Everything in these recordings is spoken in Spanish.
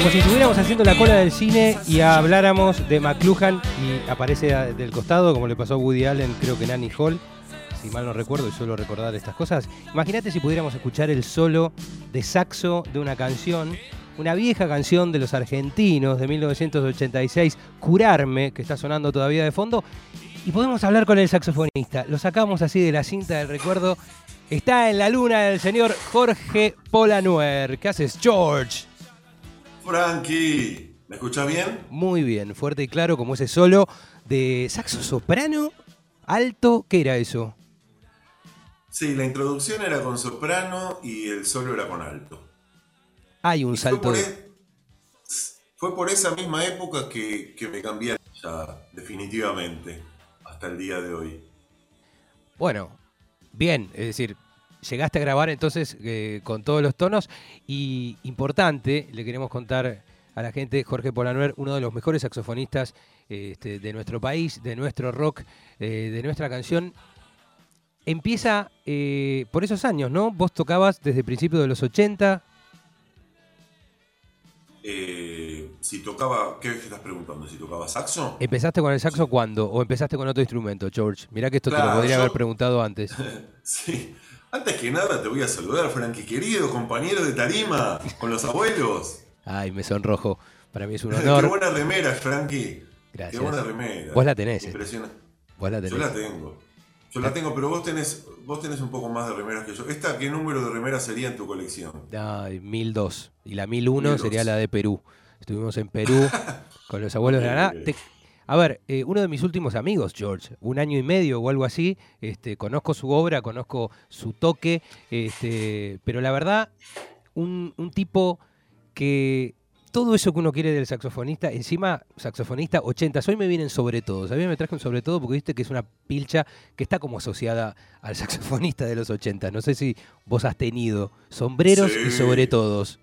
Como si estuviéramos haciendo la cola del cine y habláramos de McLuhan y aparece del costado, como le pasó a Woody Allen, creo que en Annie Hall, si mal no recuerdo y suelo recordar estas cosas. Imagínate si pudiéramos escuchar el solo de saxo de una canción, una vieja canción de los argentinos de 1986, Curarme, que está sonando todavía de fondo, y podemos hablar con el saxofonista. Lo sacamos así de la cinta del recuerdo. Está en la luna el señor Jorge Polanuer. ¿Qué haces, George? Frankie, ¿me escuchas bien? Muy bien, fuerte y claro, como ese solo de saxo soprano, alto, ¿qué era eso? Sí, la introducción era con soprano y el solo era con alto. Hay un salto. Fue por, e- fue por, esa misma época que, me cambié ya definitivamente hasta el día de hoy. Bueno, bien, es decir, llegaste a grabar entonces eh, con todos los tonos y importante, le queremos contar a la gente, Jorge Polanuer, uno de los mejores saxofonistas este, de nuestro país, de nuestro rock, eh, de nuestra canción. Empieza eh, por esos años, ¿no? Vos tocabas desde principios de los 80. si tocaba, ¿qué estás preguntando? ¿Si tocaba saxo? ¿Empezaste con el saxo cuándo? ¿O empezaste con otro instrumento, George? Mirá que esto te lo podría haber preguntado antes. sí, antes que nada te voy a saludar, Frankie, querido compañero de tarima, con los abuelos. Ay, me sonrojo. Para mí es un honor. Qué buena remera, Frankie. Gracias. Qué buena remera. Vos la tenés. Eh. Impresionante. Vos la tenés. Yo la tengo. Yo la tengo, pero vos tenés, vos tenés un poco más de remeras que yo. ¿Esta qué número de remeras sería en tu colección? Ay, 1002. Y la 1001 sería la de Perú. Estuvimos en Perú con los abuelos de la a ver, eh, uno de mis últimos amigos, George, un año y medio o algo así, este, conozco su obra, conozco su toque, este, pero la verdad, un, tipo que todo eso que uno quiere del saxofonista, encima saxofonista 80, hoy me vienen sobre todo, a mí me traje un sobre todo porque viste que es una pilcha que está como asociada al saxofonista de los 80, no sé si vos has tenido sombreros y sobre todos.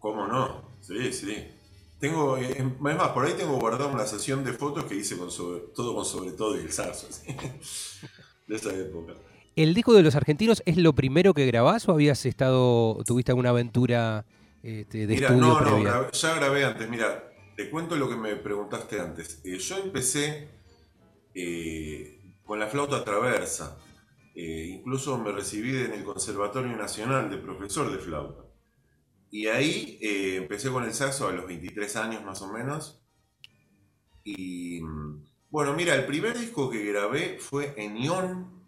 ¿Cómo no? Sí, sí. Tengo, eh, es más, por ahí tengo guardado una sesión de fotos que hice con todo con sobre todo y el saxo, de esa época. ¿El disco de los argentinos es lo primero que grabás o habías estado, tuviste alguna aventura este, de mira, estudio no, no, ya grabé antes. Mira, te cuento lo que me preguntaste antes. Eh, yo empecé eh, con la flauta traversa. incluso me recibí en el Conservatorio Nacional de profesor de flauta. Y ahí eh, empecé con el saxo a los 23 años más o menos. Y bueno, mira, el primer disco que grabé fue en Ion.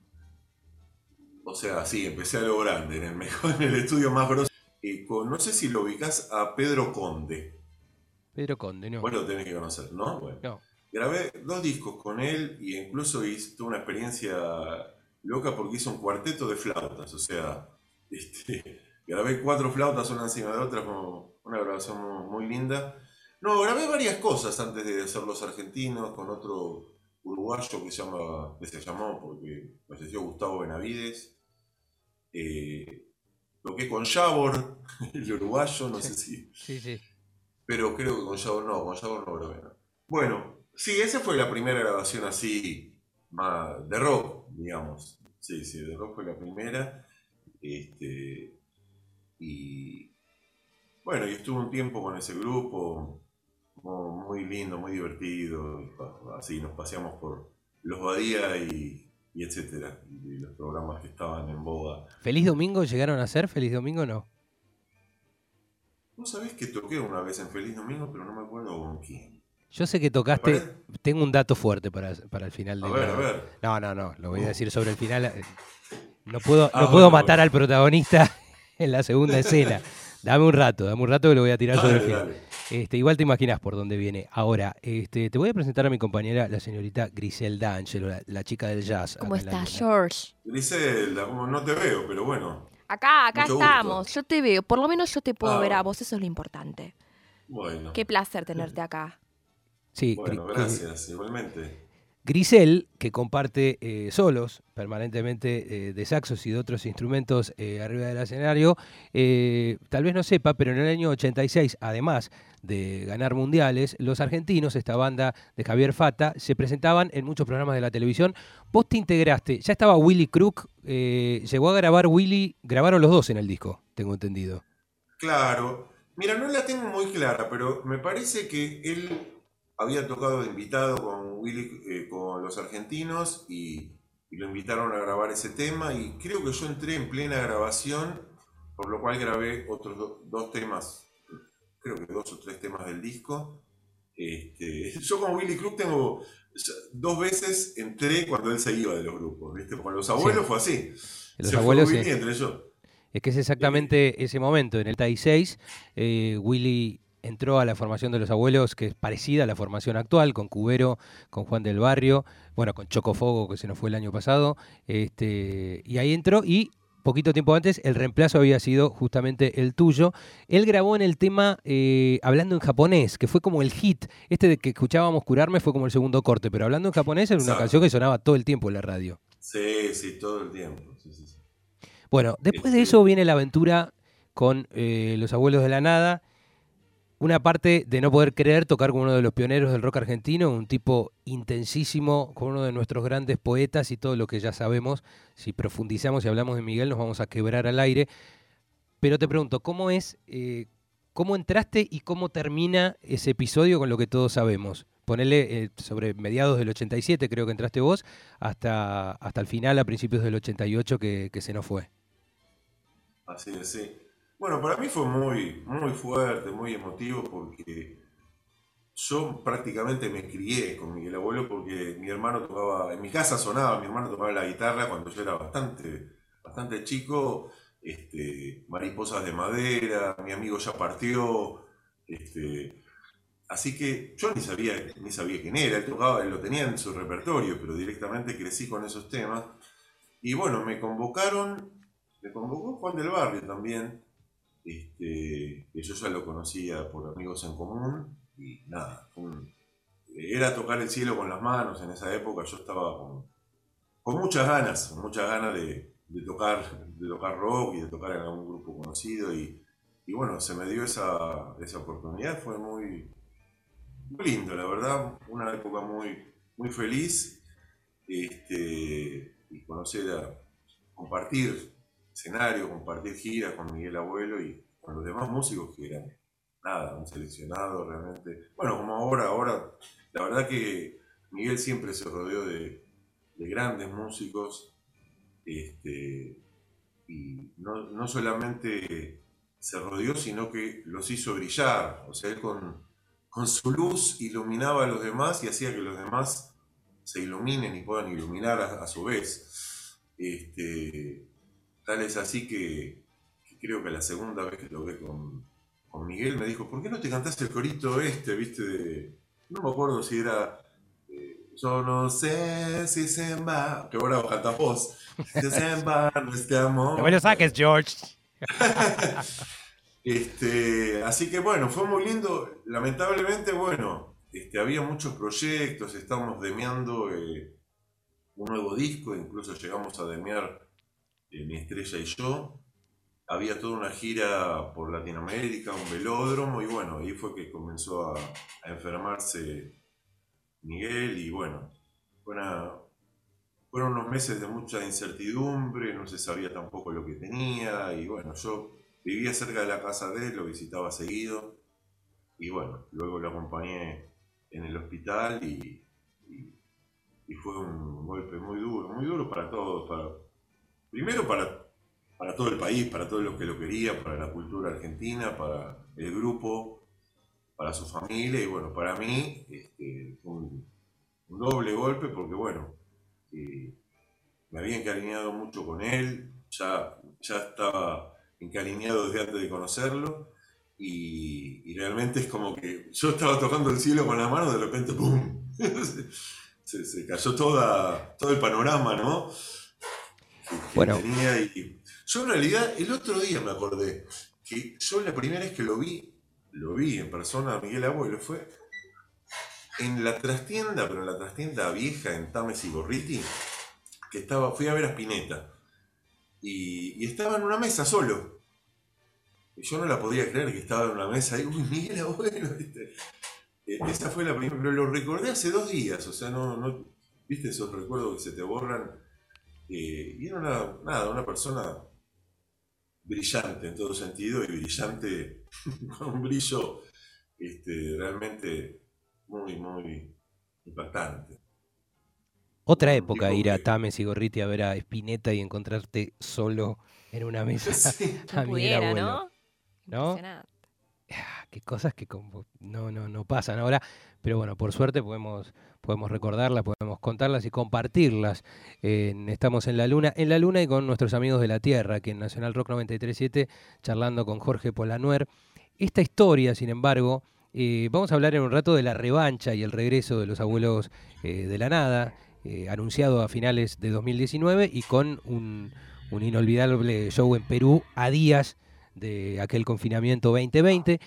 O sea, sí, empecé a lo grande, en el mejor, en el estudio más grosso. Y con, no sé si lo ubicas a Pedro Conde. Pedro Conde, no. Vos lo tenés que conocer, ¿no? Bueno, no. Grabé dos discos con él y incluso hice una experiencia loca porque hizo un cuarteto de flautas. O sea, este, grabé cuatro flautas una encima de otra, como una grabación muy linda. No, grabé varias cosas antes de hacer los argentinos con otro uruguayo que se, llama, que se llamó, porque falleció Gustavo Benavides. Eh, toqué con Yavor, el uruguayo, no sé si. Sí, sí. Pero creo que con Yavor no, con Yavor no grabé. Bueno, sí, esa fue la primera grabación así, más de rock, digamos. Sí, sí, de rock fue la primera. Este, y bueno, y estuve un tiempo con ese grupo, muy lindo, muy divertido, así nos paseamos por los Badía y, etcétera, y los programas que estaban en boga. ¿Feliz Domingo llegaron a ser? ¿Feliz Domingo no? No sabés que toqué una vez en Feliz Domingo, pero no me acuerdo con quién. Yo sé que tocaste, tengo un dato fuerte para, para el final de... A ver, a ver. No, no, no, lo voy a decir sobre el final. No puedo, ah, no puedo matar al protagonista en la segunda escena. Dame un rato, dame un rato que lo voy a tirar sobre el final. Este, igual te imaginas por dónde viene. Ahora, este, te voy a presentar a mi compañera, la señorita Griselda Angelo, la, chica del jazz. ¿Cómo estás, George? Griselda, no te veo, pero bueno. Acá, acá estamos. Yo te veo. Por lo menos yo te puedo ah, ver a vos. Eso es lo importante. Bueno. Qué placer tenerte acá. Sí, bueno, gracias, igualmente. Grisel, que comparte eh, solos permanentemente eh, de saxos y de otros instrumentos eh, arriba del escenario, tal vez no sepa, pero en el año 86, además de ganar mundiales, los argentinos, esta banda de Javier Fata, se presentaban en muchos programas de la televisión. Vos te integraste, ya estaba Willy Crook, llegó a grabar Willy, grabaron los dos en el disco, tengo entendido. Claro, Mira, no la tengo muy clara, pero me parece que él había tocado de invitado con Willy, eh, con los argentinos y, lo invitaron a grabar ese tema y creo que yo entré en plena grabación, por lo cual grabé otros dos temas, creo que dos o tres temas del disco. Este, yo con Willy Cruz tengo dos veces entré cuando él se iba de los grupos, ¿viste? Con los abuelos fue así. Los abuelos sí. Es que es exactamente ese momento. En el TAI 6, eh, Willy entró a la formación de los abuelos, que es parecida a la formación actual, con Cubero, con Juan del Barrio, bueno, con Chocofogo, que se nos fue el año pasado. Este, y ahí entró y poquito tiempo antes, el reemplazo había sido justamente el tuyo. Él grabó en el tema eh, Hablando en japonés, que fue como el hit. Este de que escuchábamos Curarme fue como el segundo corte, pero Hablando en japonés era una canción que sonaba todo el tiempo en la radio. Sí, sí, todo el tiempo. Sí, sí, bueno, después de eso viene la aventura con eh, Los Abuelos de la Nada. Una parte de no poder creer tocar con uno de los pioneros del rock argentino, un tipo intensísimo, con uno de nuestros grandes poetas y todo lo que ya sabemos. Si profundizamos y hablamos de Miguel, nos vamos a quebrar al aire. Pero te pregunto, ¿cómo es, eh, cómo entraste y cómo termina ese episodio con lo que todos sabemos? Ponele eh, sobre mediados del 87, creo que entraste vos, hasta, hasta el final, a principios del 88, que, que se nos fue. Así es, sí. Bueno, para mí fue muy, muy fuerte, muy emotivo porque yo prácticamente me crié con Miguel Abuelo porque mi hermano tocaba, en mi casa sonaba, mi hermano tocaba la guitarra cuando yo era bastante, bastante chico, este, mariposas de madera, mi amigo ya partió, este, así que yo ni sabía, ni sabía quién era, él tocaba, él lo tenía en su repertorio, pero directamente crecí con esos temas. Y bueno, me convocaron me convocó Juan del Barrio también, este, que yo ya lo conocía por amigos en común, y nada, era tocar el cielo con las manos en esa época, yo estaba con, muchas ganas, con muchas ganas de, tocar, de tocar rock y de tocar en algún grupo conocido, y, bueno, se me dio esa, oportunidad, fue muy, lindo, la verdad, una época muy, muy feliz, este, y conocer compartir escenario, compartir gira con Miguel Abuelo y con los demás músicos que eran, nada, un seleccionado realmente. Bueno, como ahora, ahora, la verdad que Miguel siempre se rodeó de, grandes músicos este, y no, solamente se rodeó, sino que los hizo brillar. O sea, él con, con su luz iluminaba a los demás y hacía que los demás se iluminen y puedan iluminar a, a su vez. Este, Tal es así que, creo que la segunda vez que lo ve con, Miguel me dijo, ¿por qué no te cantaste el corito este, viste? De, no me acuerdo si era... Eh, yo no sé si se va... Que ahora cantás vos. Si se va este amor. No me lo saques, George. este, así que bueno, fue muy lindo. Lamentablemente, bueno, este, había muchos proyectos, estábamos demeando eh, un nuevo disco, incluso llegamos a demear mi estrella y yo. Había toda una gira por Latinoamérica, un velódromo, y bueno, ahí fue que comenzó a, enfermarse Miguel, y bueno, fueron unos meses de mucha incertidumbre, no se sabía tampoco lo que tenía, y bueno, yo vivía cerca de la casa de él, lo visitaba seguido, y bueno, luego lo acompañé en el hospital y, y, fue un golpe muy duro, muy duro para todos, para, primero para, para todo el país, para todos los que lo querían, para la cultura argentina, para el grupo, para su familia y bueno, para mí este, un, doble golpe porque bueno, eh, me había encariñado mucho con él, ya, ya estaba encariñado desde antes de conocerlo y, realmente es como que yo estaba tocando el cielo con la mano, de repente ¡pum! se, se, cayó toda, todo el panorama, ¿no? Bueno. Yo en realidad el otro día me acordé que yo la primera vez que lo vi, lo vi en persona a Miguel Abuelo, fue en la trastienda, pero en la trastienda vieja en Tames y Gorriti, que estaba, fui a ver a Spinetta. Y, estaba en una mesa solo. Y yo no la podía creer que estaba en una mesa ahí, uy, Miguel Abuelo, ¿viste? E, esa fue la primera, pero lo recordé hace dos días, o sea, no, no, viste esos recuerdos que se te borran. Eh, y era una, nada, una persona brillante en todo sentido y brillante con un brillo este, realmente muy, muy impactante. Otra época ir a Tames y Gorriti a ver a Spinetta y encontrarte solo en una mesa. Sí. a pudiera, ¿no? ¿No? Ah, qué cosas que no, no, no pasan ahora, pero bueno, por suerte podemos, podemos recordarlas, podemos contarlas y compartirlas. estamos en la Luna, en la Luna y con nuestros amigos de la Tierra, que en Nacional Rock 937, charlando con Jorge Polanuer. Esta historia, sin embargo, eh, vamos a hablar en un rato de la revancha y el regreso de los abuelos eh, de la nada, eh, anunciado a finales de 2019 y con un inolvidable show en Perú a días de aquel confinamiento 2020.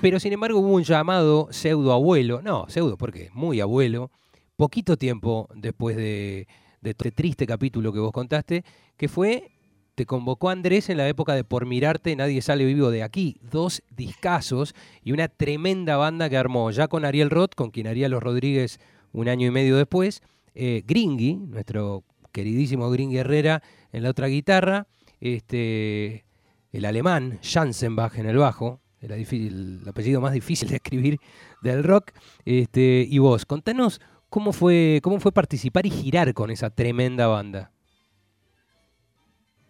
Pero sin embargo hubo un llamado pseudo abuelo, no, pseudo porque muy abuelo, poquito tiempo después de, este triste capítulo que vos contaste, que fue, te convocó Andrés en la época de Por Mirarte, Nadie Sale Vivo de Aquí, dos discazos y una tremenda banda que armó ya con Ariel Roth, con quien haría Los Rodríguez un año y medio después, eh, Gringy, nuestro queridísimo Gringy Herrera en la otra guitarra, este, el alemán Jansenbach en el bajo, el, apellido más difícil de escribir del rock. Este, y vos, contanos cómo fue, cómo fue participar y girar con esa tremenda banda.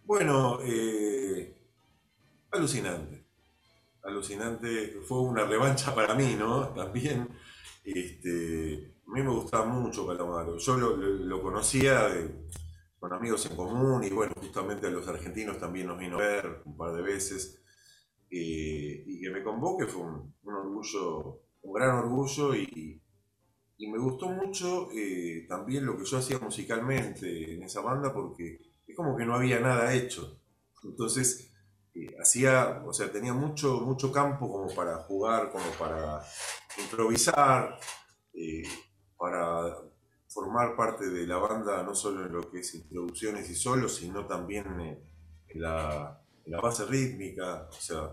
Bueno, eh, alucinante. Alucinante. Fue una revancha para mí, ¿no? También. Este, a mí me gustaba mucho Calamaro. Yo lo, conocía con amigos en común y bueno, justamente a los argentinos también nos vino a ver un par de veces. Eh, y que me convoque fue un, orgullo, un gran orgullo y, me gustó mucho eh, también lo que yo hacía musicalmente en esa banda porque es como que no había nada hecho. Entonces, eh, hacía, o sea, tenía mucho, mucho campo como para jugar, como para improvisar, para formar parte de la banda, no solo en lo que es introducciones y solos, sino también en la, en la base rítmica, o sea,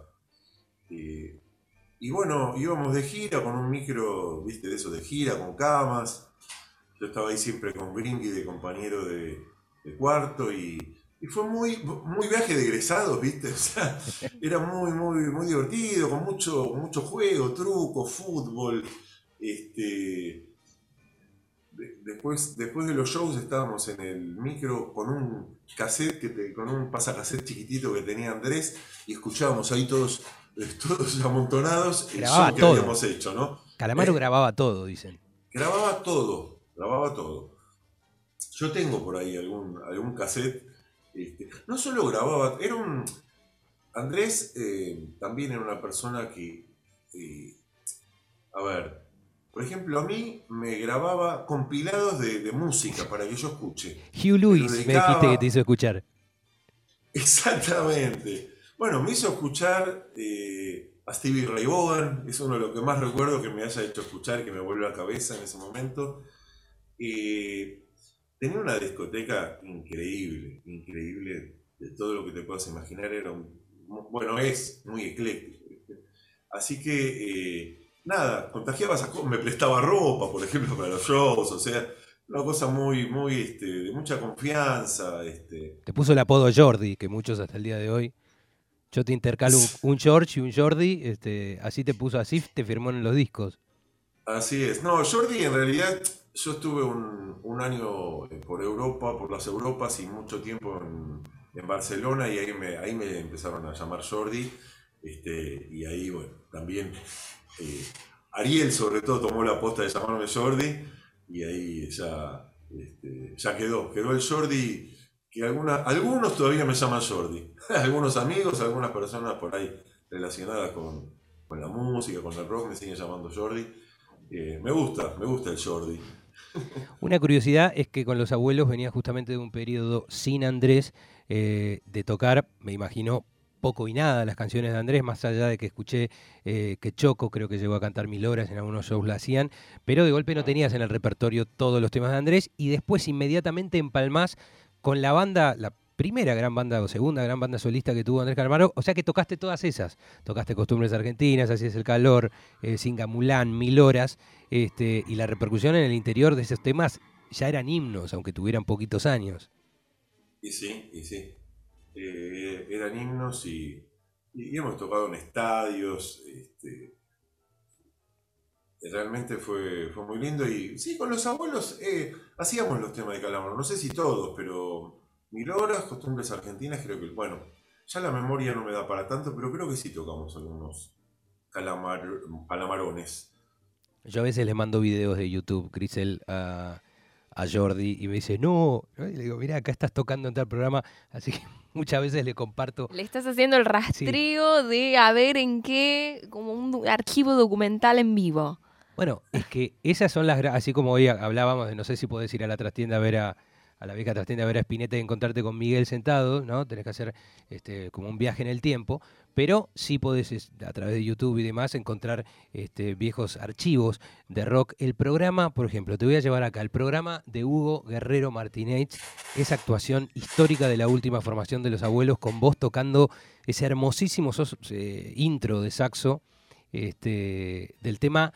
y bueno, íbamos de gira con un micro, viste, de eso de gira, con camas. Yo estaba ahí siempre con Gringy de compañero de, cuarto y, fue muy, muy viaje de egresados, viste. O sea, era muy, muy, muy divertido, con mucho, mucho juego, truco, fútbol. Este, después, después de los shows estábamos en el micro con un cassette, que con un pasacassette chiquitito que tenía Andrés y escuchábamos ahí todos todos amontonados, grababa todo. que habíamos hecho, ¿no? Calamaro eh, grababa todo, dicen. Grababa todo, grababa todo. Yo tengo por ahí algún, algún cassette. Este, no solo grababa, era un. Andrés eh, también era una persona que. Eh, a ver, por ejemplo, a mí me grababa compilados de, música para que yo escuche. Hugh Lewis, me dijiste que te hizo escuchar. Exactamente. Bueno, me hizo escuchar eh, a Stevie Ray Vaughan, es uno de los que más recuerdo que me haya hecho escuchar, que me vuelve a la cabeza en ese momento. Eh, tenía una discoteca increíble, increíble, de todo lo que te puedas imaginar, era bueno, es muy ecléctico. Así que, eh, nada, contagiaba esas cosas, me prestaba ropa, por ejemplo, para los shows, o sea, una cosa muy, muy, este, de mucha confianza. Este. Te puso el apodo Jordi, que muchos hasta el día de hoy yo te intercalo un George y un Jordi, este, así te puso así, te firmó en los discos. Así es. No, Jordi en realidad, yo estuve un, año por Europa, por las Europas y mucho tiempo en, Barcelona y ahí me, ahí me empezaron a llamar Jordi. Este, y ahí, bueno, también eh, Ariel sobre todo tomó la aposta de llamarme Jordi y ahí ya, este, ya quedó. Quedó el Jordi que algunos todavía me llaman Jordi. algunos amigos, algunas personas por ahí relacionadas con, la música, con el rock, me siguen llamando Jordi. Eh, me gusta, me gusta el Jordi. Una curiosidad es que con los abuelos venía justamente de un periodo sin Andrés, eh, de tocar, me imagino, poco y nada las canciones de Andrés, más allá de que escuché eh, que Choco creo que llegó a cantar mil horas, en algunos shows la hacían, pero de golpe no tenías en el repertorio todos los temas de Andrés y después inmediatamente empalmás con la banda, la primera gran banda o segunda gran banda solista que tuvo Andrés Calamaro, o sea que tocaste todas esas, tocaste Costumbres Argentinas, Así es el Calor, eh, Singamulán, Mil Horas, este, y la repercusión en el interior de esos temas ya eran himnos, aunque tuvieran poquitos años. Y sí, y sí. Eh, eran himnos y, y hemos tocado en estadios. Este, realmente fue, fue muy lindo y sí, con los abuelos eh, hacíamos los temas de Calamaro, no sé si todos, pero mil horas, costumbres argentinas, creo que, bueno, ya la memoria no me da para tanto, pero creo que sí tocamos algunos calamar, calamarones. Yo a veces le mando videos de YouTube, Grisel, a, Jordi y me dice, no, y le digo, mira, acá estás tocando en tal programa, así que muchas veces le comparto. Le estás haciendo el rastreo de a ver en qué, como un archivo documental en vivo. Bueno, es que esas son las, así como hoy hablábamos de no sé si podés ir a la trastienda a ver a, a la vieja trastienda a ver a Spinetta y encontrarte con Miguel sentado, ¿no? Tenés que hacer este, como un viaje en el tiempo, pero sí podés a través de YouTube y demás encontrar este, viejos archivos de rock. El programa, por ejemplo, te voy a llevar acá, el programa de Hugo Guerrero Martínez, esa actuación histórica de la última formación de los abuelos, con vos tocando ese hermosísimo eh, intro de saxo este, del tema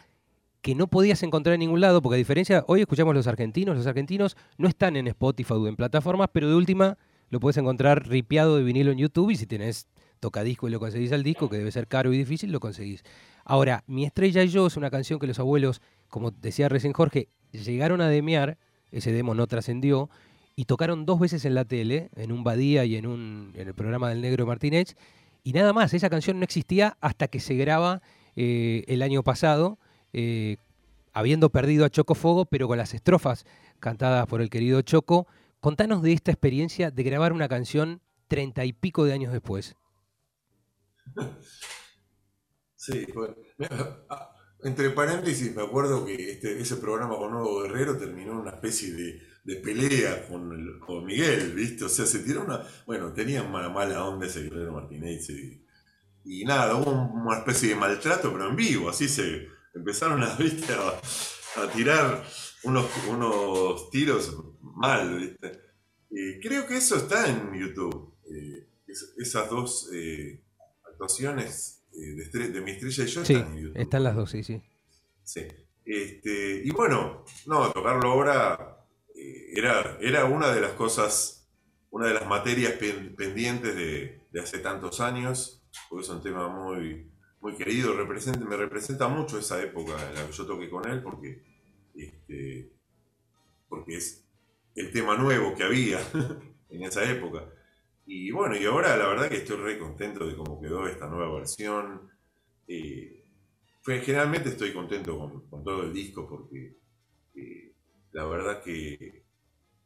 que no podías encontrar en ningún lado, porque a diferencia, hoy escuchamos los argentinos, los argentinos no están en Spotify o en plataformas, pero de última lo puedes encontrar ripiado de vinilo en YouTube y si tenés tocadisco y lo conseguís al disco, que debe ser caro y difícil, lo conseguís. Ahora, Mi estrella y yo es una canción que los abuelos, como decía recién Jorge, llegaron a demear, ese demo no trascendió, y tocaron dos veces en la tele, en un Badía y en, un, en el programa del Negro Martínez, y nada más, esa canción no existía hasta que se graba eh, el año pasado, eh, habiendo perdido a Choco Fogo, pero con las estrofas cantadas por el querido Choco. Contanos de esta experiencia de grabar una canción treinta y pico de años después. Sí, ah, entre paréntesis, me acuerdo que este, ese programa con Nuevo Guerrero terminó en una especie de, pelea con, Miguel, ¿viste? O sea, se tiró una. Bueno, tenían mala, mala onda ese Guerrero Martínez y nada, hubo una especie de maltrato, pero en vivo, así se empezaron a, a, tirar unos, unos tiros mal, ¿viste? creo que eso está en YouTube. Eh, esas dos eh, actuaciones eh, de, mi estrella y yo están en YouTube. Están las dos, sí, sí. Sí. Este, y bueno, no, tocarlo ahora era, era una de las cosas, una de las materias pendientes de, de hace tantos años, porque es un tema muy, muy querido, me representa mucho esa época en la que yo toqué con él, porque, este, porque es el tema nuevo que había en esa época. Y bueno, y ahora la verdad que estoy re contento de cómo quedó esta nueva versión. Eh, generalmente estoy contento con, todo el disco porque eh, la verdad que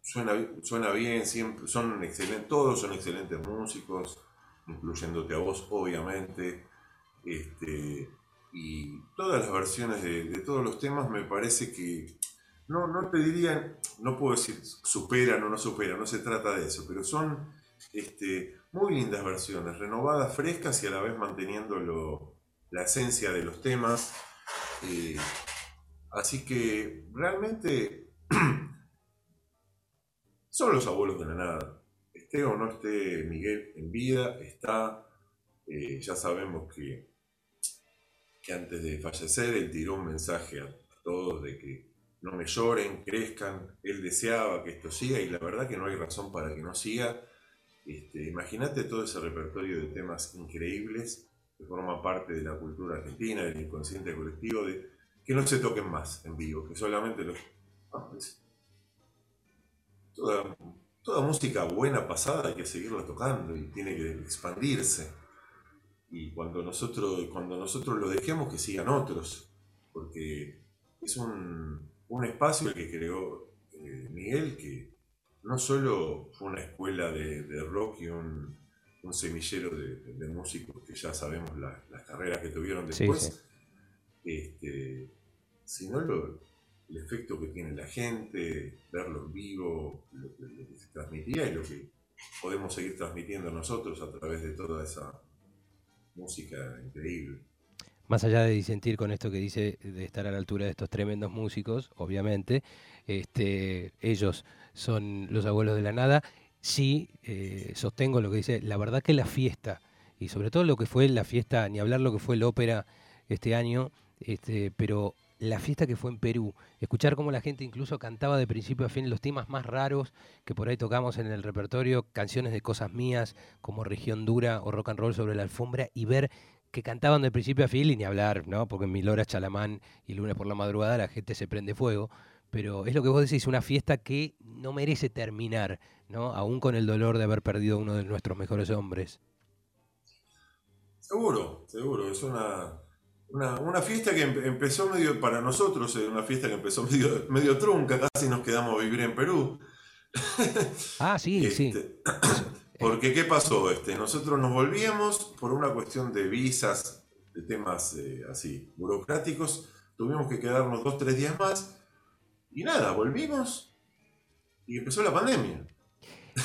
suena, suena bien, siempre, son excelentes, todos son excelentes músicos, incluyéndote a vos, obviamente. Este, y todas las versiones de, todos los temas me parece que, no, no te diría, no puedo decir superan o no superan, no se trata de eso, pero son este, muy lindas versiones, renovadas, frescas y a la vez manteniendo la esencia de los temas. Eh, así que realmente son los abuelos de la nada. Esté o no esté Miguel en vida, está, eh, ya sabemos que antes de fallecer él tiró un mensaje a todos de que no me lloren, crezcan, él deseaba que esto siga y la verdad que no hay razón para que no siga. Este, Imagínate todo ese repertorio de temas increíbles que forman parte de la cultura argentina, del inconsciente colectivo, de que no se toquen más en vivo, que solamente los... Toda, toda música buena pasada hay que seguirla tocando y tiene que expandirse y cuando nosotros, cuando nosotros lo dejemos que sigan otros, porque es un, un espacio que creó eh, Miguel que no solo fue una escuela de, de rock y un, un semillero de, de, músicos que ya sabemos las carreras que tuvieron después, Este, sino lo, el efecto que tiene la gente, verlo en vivo, lo que se transmitía y lo que podemos seguir transmitiendo nosotros a través de toda esa música increíble. Más allá de disentir con esto que dice de estar a la altura de estos tremendos músicos, obviamente, este, ellos son los abuelos de la nada. Sí, eh, sostengo lo que dice, la verdad que la fiesta, y sobre todo lo que fue la fiesta, ni hablar lo que fue la ópera este año, este, pero la fiesta que fue en Perú, escuchar cómo la gente incluso cantaba de principio a fin los temas más raros que por ahí tocamos en el repertorio, canciones de cosas mías como Región Dura o Rock and Roll sobre la alfombra y ver que cantaban de principio a fin y ni hablar, ¿no? Porque en Mil Chalamán y Lunes por la Madrugada la gente se prende fuego. Pero es lo que vos decís, una fiesta que no merece terminar, ¿no? Aún con el dolor de haber perdido a uno de nuestros mejores hombres. Seguro, seguro. Es una, una, fiesta que empezó medio, para nosotros, es una fiesta que empezó medio, medio trunca, casi nos quedamos a vivir en Perú. Ah, sí, sí. Este, porque, ¿qué pasó? Este, nosotros nos volvíamos por una cuestión de visas, de temas eh, así, burocráticos. Tuvimos que quedarnos dos, tres días más. Y nada, volvimos y empezó la pandemia.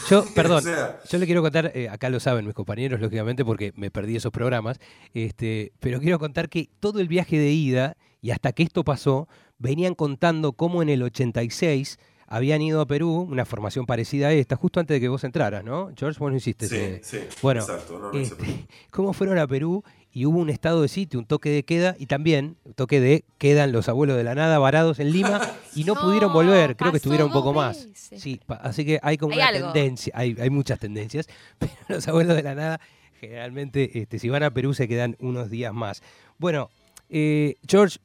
Yo, perdón, yo le quiero contar, eh, acá lo saben mis compañeros, lógicamente, porque me perdí esos programas, este, pero quiero contar que todo el viaje de ida y hasta que esto pasó, venían contando cómo en el 86 habían ido a Perú, una formación parecida a esta, justo antes de que vos entraras, ¿no? George, vos no hiciste sí, sí, bueno, exacto, este, cómo fueron a Perú y hubo un estado de sitio, un toque de queda y también toque de quedan los abuelos de la nada varados en Lima y no, pudieron volver, creo que estuvieron un poco más. Sí, así que hay como una tendencia, hay, hay, muchas tendencias, pero los abuelos de la nada generalmente este, si van a Perú se quedan unos días más. Bueno, eh, George,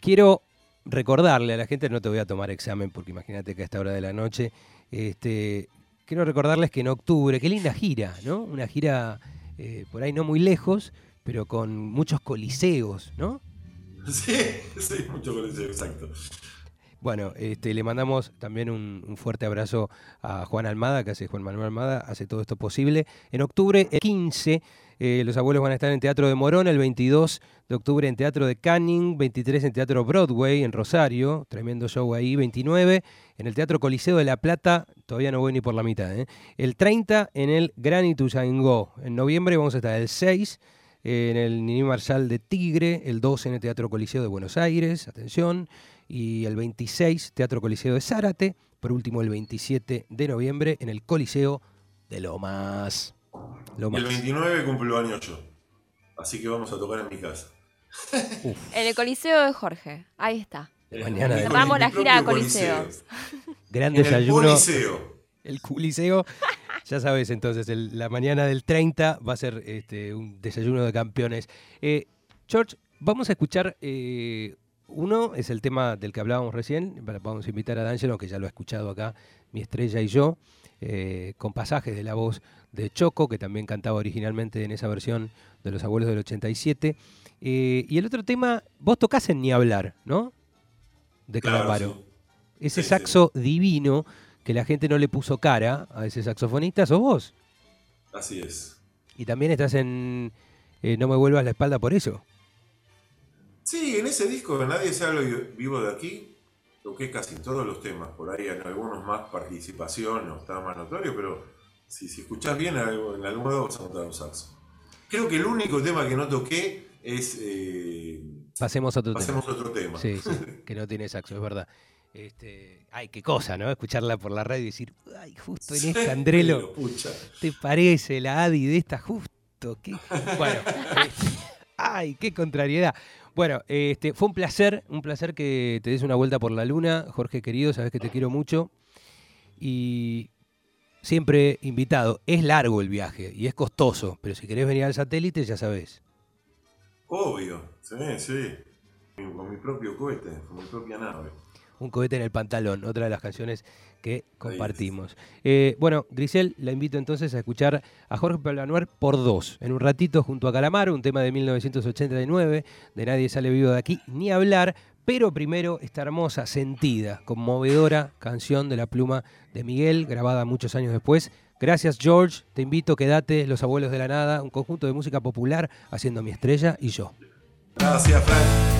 quiero recordarle a la gente, no te voy a tomar examen porque imagínate que a esta hora de la noche, este, quiero recordarles que en octubre, qué linda gira, ¿no? Una gira eh, por ahí no muy lejos, pero con muchos coliseos, ¿no? Sí, sí, muchos coliseos, exacto. Bueno, este, le mandamos también un, fuerte abrazo a Juan Almada, que hace Juan Manuel Almada, hace todo esto posible. En octubre, el 15, eh, los abuelos van a estar en Teatro de Morón, el 22 de octubre en Teatro de Canning, 23 en Teatro Broadway en Rosario, tremendo show ahí, 29 en el Teatro Coliseo de La Plata, todavía no voy ni por la mitad, ¿eh? el 30 en el Granny Ituzaingó, en noviembre vamos a estar el 6 en el Nini Marshall de Tigre, el 12 en el Teatro Coliseo de Buenos Aires, atención, y el 26 Teatro Coliseo de Zárate, por último el 27 de noviembre en el Coliseo de Lomas. Lomas. El 29 cumple año yo, así que vamos a tocar en mi casa. En el Coliseo de Jorge, ahí está. Mañana Cerramos la gira de Coliseo. Gran desayuno. El El Coliseo ya sabes, entonces, la mañana del 30 va a ser este, un desayuno de campeones. Eh, George, vamos a escuchar. Eh, uno es el tema del que hablábamos recién. Vamos a invitar a D'Angelo, que ya lo ha escuchado acá, mi estrella y yo, eh, con pasajes de la voz de Choco, que también cantaba originalmente en esa versión de Los Abuelos del 87. y el otro tema, vos tocás en Ni Hablar, ¿no? De Calamaro. Ese saxo divino que la gente no le puso cara a ese saxofonista, sos vos. Así es. Y también estás en eh, No me vuelvas la espalda por eso. Sí, en ese disco Nadie se habla vivo de aquí, toqué casi todos los temas. Por ahí en algunos más participación, no estaba más notorio, pero si, si escuchás bien, en algún modo vas a encontrar un saxo. Creo que el único tema que no toqué es. Eh, pasemos a otro pasemos otro tema. Sí, sí, que no tiene saxo, es verdad. Este, ay, qué cosa, ¿no? Escucharla por la radio y decir, ay, justo en esta, Andrelo, ¿te parece la Adi de esta justo? ¿Qué? Bueno, ay, qué contrariedad. Bueno, este, fue un placer, un placer que te des una vuelta por la luna, Jorge querido, sabes que te quiero mucho. Y siempre invitado. Es largo el viaje y es costoso, pero si querés venir al satélite, ya sabes. Obvio, sí, sí. Con mi propio cohete, con mi propia nave. Un cohete en el pantalón, otra de las canciones que compartimos. Eh, bueno, Grisel, la invito entonces a escuchar a Jorge Palanuer por dos. En un ratito junto a Calamar, un tema de 1989, de Nadie sale vivo de aquí, ni hablar. Pero primero esta hermosa, sentida, conmovedora canción de la pluma de Miguel, grabada muchos años después. Gracias George, te invito, quédate, Los Abuelos de la Nada, un conjunto de música popular haciendo mi estrella y yo. Gracias Frank.